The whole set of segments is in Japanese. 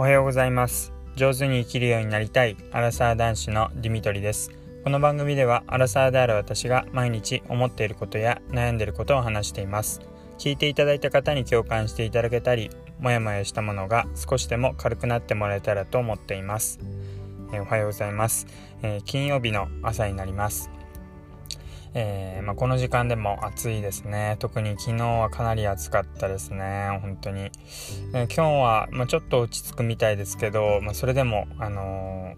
おはようございます。上手に生きるようになりたいアラサー男子のディミトリです。この番組ではアラサーである私が毎日思っていることや悩んでいることを話しています。聞いていただいた方に共感していただけたりもやもやしたものが少しでも軽くなってもらえたらと思っています、おはようございます、え、金曜日の朝になります。えー、まあ、この時間でも暑いですね。特に昨日はかなり暑かったですね。本当に、えー、今日は、まあ、ちょっと落ち着くみたいですけど、まあ、それでも、あの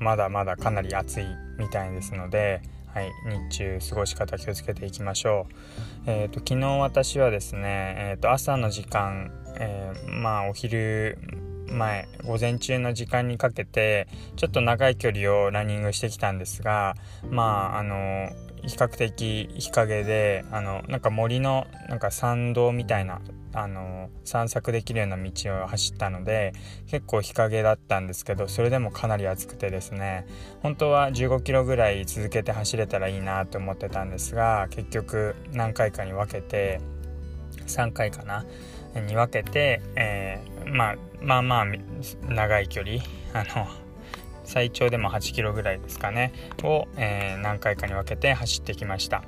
ー、まだまだかなり暑いみたいですので、はい、日中過ごし方気をつけていきましょう、えーと、昨日私はですね、えーと、朝の時間、えまあお昼前午前中の時間にかけてちょっと長い距離をランニングしてきたんですがまああの比較的日陰であのなんか森のなんか参道みたいなあの散策できるような道を走ったので結構日陰だったんですけどそれでもかなり暑くてですね。本当は15キロぐらい続けて走れたらいいなと思ってたんですが結局何回かに分けて3回かなに分けて、えー、まあまあまあ長い距離あの最長でも8キロぐらいですかね。を、えー、何回かに分けて走ってきました。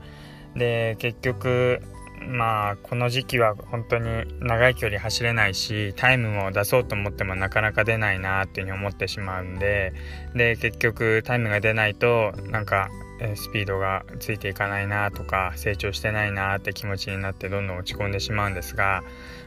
で結局まあこの時期は本当に長い距離走れないしタイムも出そうと思ってもなかなか出ないなっていうふうに思ってしまうんでで結局タイムが出ないとなんかスピードがついていかないなとか成長してないなって気持ちになってどんどん落ち込んでしまうんですが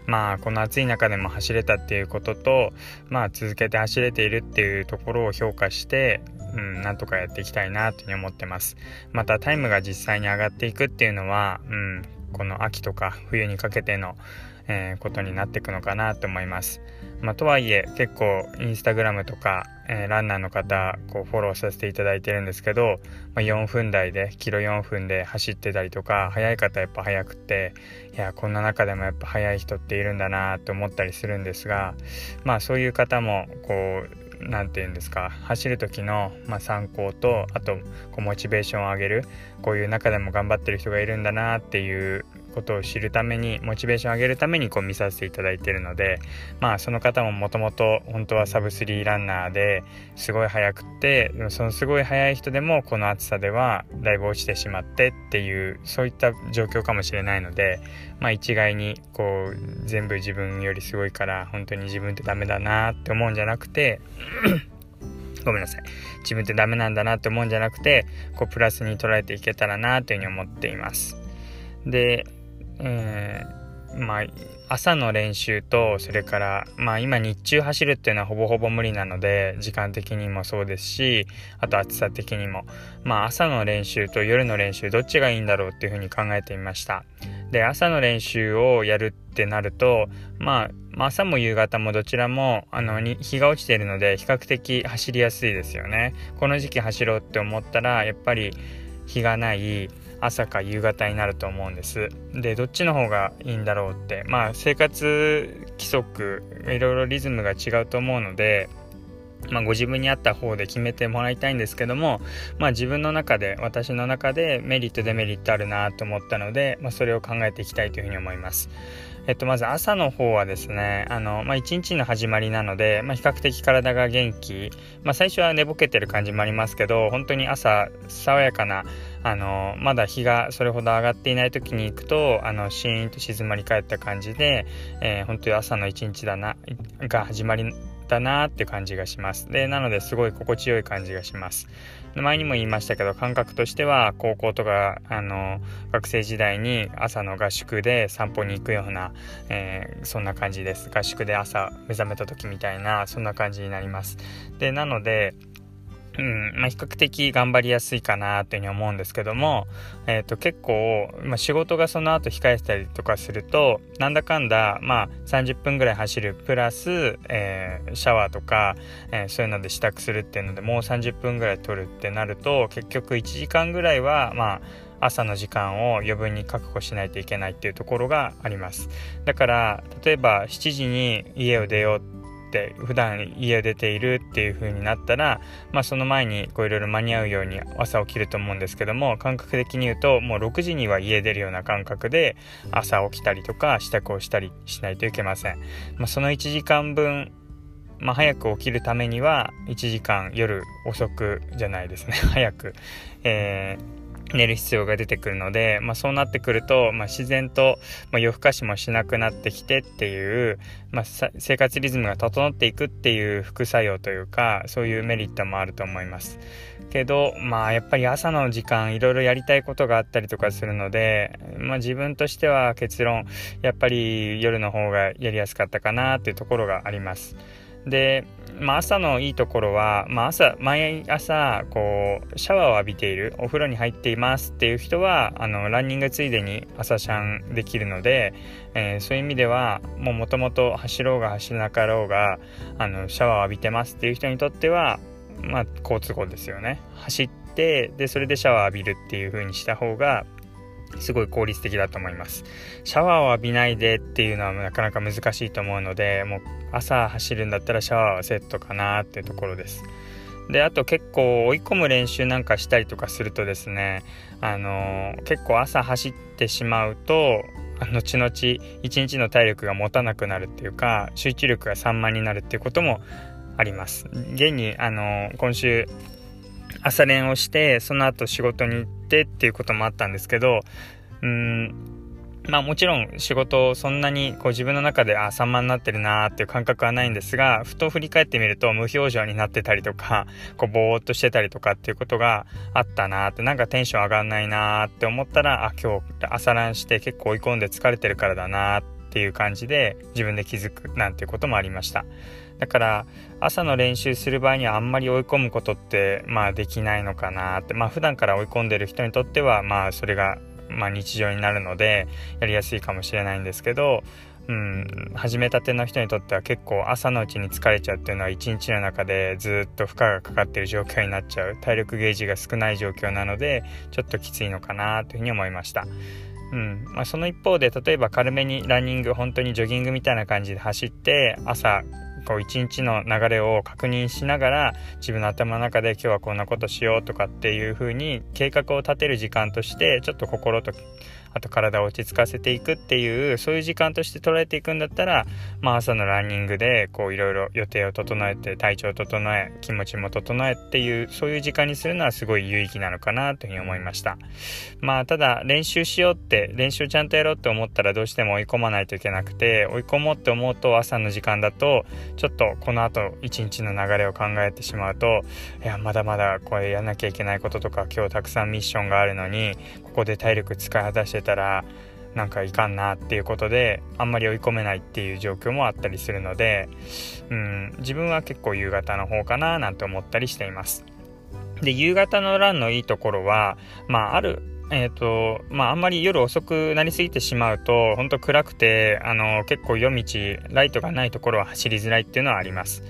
まあこの暑い中でも走れたっていうこととまあ続けて走れているっていうところを評価してうん、なんとかやっていきたいなというふうに思ってます。またタイムが実際に上がっていくっていうのは、うん、この秋とか冬にかけての、えー、ことになっていくのかなと思います。まあ、とはいえ結構インスタグラムとか、えー、ランナーの方こうフォローさせていただいてるんですけど、まあ、4分台でキロ4分で走ってたりとか速い方やっぱ速くていやこんな中でもやっぱ速い人っているんだなと思ったりするんですがまあそういう方もこう何て言うんですか走る時の、まあ、参考とあとこうモチベーションを上げるこういう中でも頑張ってる人がいるんだなっていうことを知るためにモチベーションを上げるためにこう見させていただいているのでまあその方ももともと本当はサブ3ランナーですごい速くってそのすごい速い人でもこの暑さではだいぶ落ちてしまってっていうそういった状況かもしれないのでまあ一概にこう全部自分よりすごいから本当に自分ってダメだなって思うんじゃなくて ごめんなさい。自分ってダメなんだなって思うんじゃなくて、こうプラスに捉えていけたらなというふうに思っています。で、えー、まあ、朝の練習とそれからまあ今日中走るっていうのはほぼほぼ無理なので時間的にもそうですしあと暑さ的にも。まあ朝の練習と夜の練習どっちがいいんだろうっていうふうに考えてみました。で朝の練習をやるってなるとまあ朝も夕方もどちらもあの日が落ちているので比較的走りやすいですよね。この時期走ろうって思ったらやっぱり日がない。朝か夕方になると思うんですでどっちの方がいいんだろうってまあ生活規則いろいろリズムが違うと思うのでまあ、ご自分に合った方で決めてもらいたいんですけども、まあ、自分の中で私の中でメリットデメリットあるなと思ったので、まあ、それを考えていきたいというふうに思います。えっと、まず朝の方はですね、あの、まあ、一日の始まりなので、まあ、比較的体が元気、まあ、最初は寝ぼけてる感じもありますけど、本当に朝、爽やかな、あの、まだ日がそれほど上がっていない時に行くと、あの、シーンと静まり返った感じで、えー、本当に朝の一日だな、が始まりだなって感じがします。で、なのですごい心地よい感じがします。前にも言いましたけど、感覚としては高校とか、あの、学生時代に朝の合宿で散歩に行くような、えー、そんな感じです。合宿で朝目覚めた時みたいな、そんな感じになります。で、なので、うんまあ、比較的頑張りやすいかなというふうに思うんですけども、えー、と結構、まあ、仕事がその後控えてたりとかするとなんだかんだ、まあ、30分ぐらい走るプラス、えー、シャワーとか、えー、そういうので支度するっていうのでもう30分ぐらい取るってなると結局1時間ぐらいはまあ朝の時間を余分に確保しないといけないっていうところがあります。だから例えば7時に家を出ようって普段家出ているっていう風になったら、まあ、その前にいろいろ間に合うように朝起きると思うんですけども感覚的に言うともう6時には家出るような感覚で朝起きたりとか支度をしたりしないといけません、まあ、その1時間分まあ、早く起きるためには1時間夜遅くじゃないですね。早く、えー寝る必要が出てくるので、まあ、そうなってくると、まあ、自然と、まあ、夜更かしもしなくなってきてっていう、まあ、生活リズムが整っていくっていう副作用というかそういうメリットもあると思います。けどまあやっぱり朝の時間いろいろやりたいことがあったりとかするので、まあ、自分としては結論やっぱり夜の方がやりやすかったかなっていうところがあります。で、まあ、朝のいいところは、まあ、朝毎朝こうシャワーを浴びているお風呂に入っていますっていう人はあのランニングついでに朝シャンできるので、えー、そういう意味ではもともと走ろうが走らなかろうがあのシャワーを浴びてますっていう人にとってはまあ好都合ですよね。走ってでそれでシャワー浴びるっていう風にした方がすごい効率的だと思います。シャワーを浴びないでっていうのはなかなか難しいと思うので、もう朝走るんだったらシャワーはセットかなっていうところです。で、あと結構追い込む練習なんかしたりとかするとですね、あの、結構朝走ってしまうと、後々一日の体力が持たなくなるっていうか、集中力が散漫になるっていうこともあります。現に、あの、今週朝練をしてその後仕事に行ってっていうこともあったんですけどうんまあもちろん仕事そんなにこう自分の中であ散漫になってるなーっていう感覚はないんですがふと振り返ってみると無表情になってたりとかこうぼーっとしてたりとかっていうことがあったなーってなんかテンション上がんないなーって思ったらあ今日朝ランして結構追い込んで疲れてるからだなーっていう感じで自分で気づくなんていうこともありました。だから朝の練習する場合にはあんまり追い込むことってまあできないのかなってまあ普段から追い込んでる人にとってはまあそれがまあ日常になるのでやりやすいかもしれないんですけどうん、始めたての人にとっては結構朝のうちに疲れちゃうっていうのは一日の中でずっと負荷がかかってる状況になっちゃう体力ゲージが少ない状況なのでちょっときついのかなというふうに思いました。うんまあ、その一方で例えば軽めにランニング本当にジョギングみたいな感じで走って朝こう一日の流れを確認しながら自分の頭の中で今日はこんなことしようとかっていう風に計画を立てる時間としてちょっと心とあと体を落ち着かせていくっていうそういう時間として捉えていくんだったら、まあ、朝のランニングでいろいろ予定を整えて体調を整え気持ちも整えっていうそういう時間にするのはすごい有意義なのかなというふうに思いました。まあただ練習しようって練習ちゃんとやろうって思ったらどうしても追い込まないといけなくて追い込もうって思うと朝の時間だとちょっとこの後一日の流れを考えてしまうといやまだまだこれやんなきゃいけないこととか今日たくさんミッションがあるのにこで体力使い果たしてたらなんかいかんなっていうことであんまり追い込めないっていう状況もあったりするので、うん、自分は結構夕方の方かななんて思ったりしています。で夕方のランのいいところは、まあ、あるえっ、ー、と、まあ、あんまり夜遅くなりすぎてしまうと、ほんと暗くて、あの、結構夜道、ライトがないところは走りづらいっていうのはあります。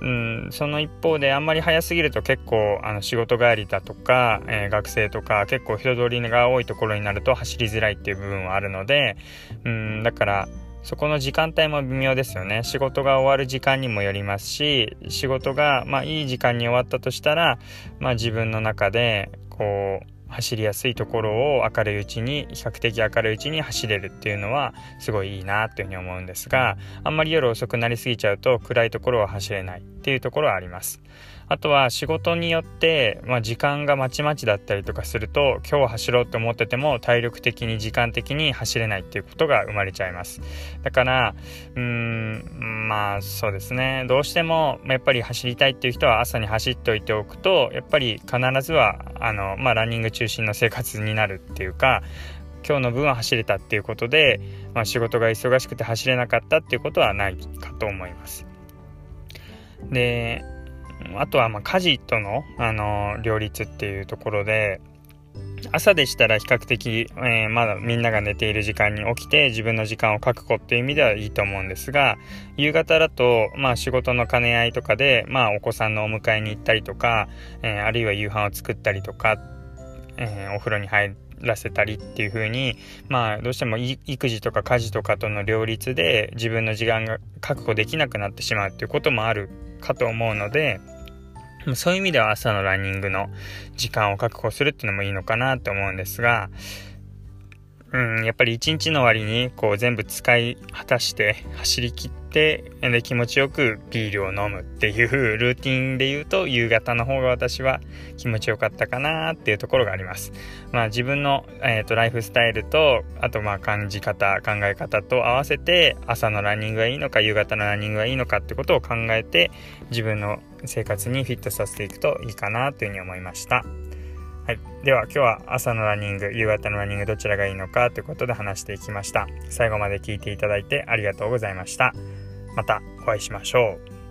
うん、その一方であんまり早すぎると結構あの仕事帰りだとか、えー、学生とか結構人通りが多いところになると走りづらいっていう部分はあるので、うん、だからそこの時間帯も微妙ですよね。仕事が終わる時間にもよりますし仕事がまあいい時間に終わったとしたら、まあ、自分の中でこう走りやすいところを明るいうちに比較的明るいうちに走れるっていうのはすごいいいなというふうに思うんですがあんまり夜遅くなりすぎちゃうと暗いところは走れないっていうところはあります。あとは仕事によって、まあ、時間がまちまちだったりとかすると今日走ろうと思ってても体力的に時間的に走れないっていうことが生まれちゃいます。だからうんまあそうですね。どうしてもやっぱり走りたいっていう人は朝に走っておいておくとやっぱり必ずはあの、まあ、ランニング中心の生活になるっていうか今日の分は走れたっていうことで、まあ、仕事が忙しくて走れなかったっていうことはないかと思います。であとはま家事との、あの両立っていうところで朝でしたら比較的、えー、まだみんなが寝ている時間に起きて自分の時間を確保っていう意味ではいいと思うんですが夕方だと、まあ、仕事の兼ね合いとかで、まあ、お子さんのお迎えに行ったりとか、えー、あるいは夕飯を作ったりとか、えー、お風呂に入らせたりっていう風にまあどうしても育児とか家事とかとの両立で自分の時間が確保できなくなってしまうっていうこともあるかと思うのでそういう意味では朝のランニングの時間を確保するっていうのもいいのかなと思うんですが、うん、やっぱり一日の終わりにこう全部使い果たして走りきってでで気持ちよくビールを飲むっていうルーティンで言うと夕方の方が私は気持ちよかったかなっていうところがあります。まあ自分の、えーと、ライフスタイルとあとまあ感じ方考え方と合わせて朝のランニングがいいのか夕方のランニングがいいのかってことを考えて自分の生活にフィットさせていくといいかなというふうに思いました。はい。では今日は朝のランニング、夕方のランニングどちらがいいのかということで話していきました。最後まで聞いていただいてありがとうございました。またお会いしましょう。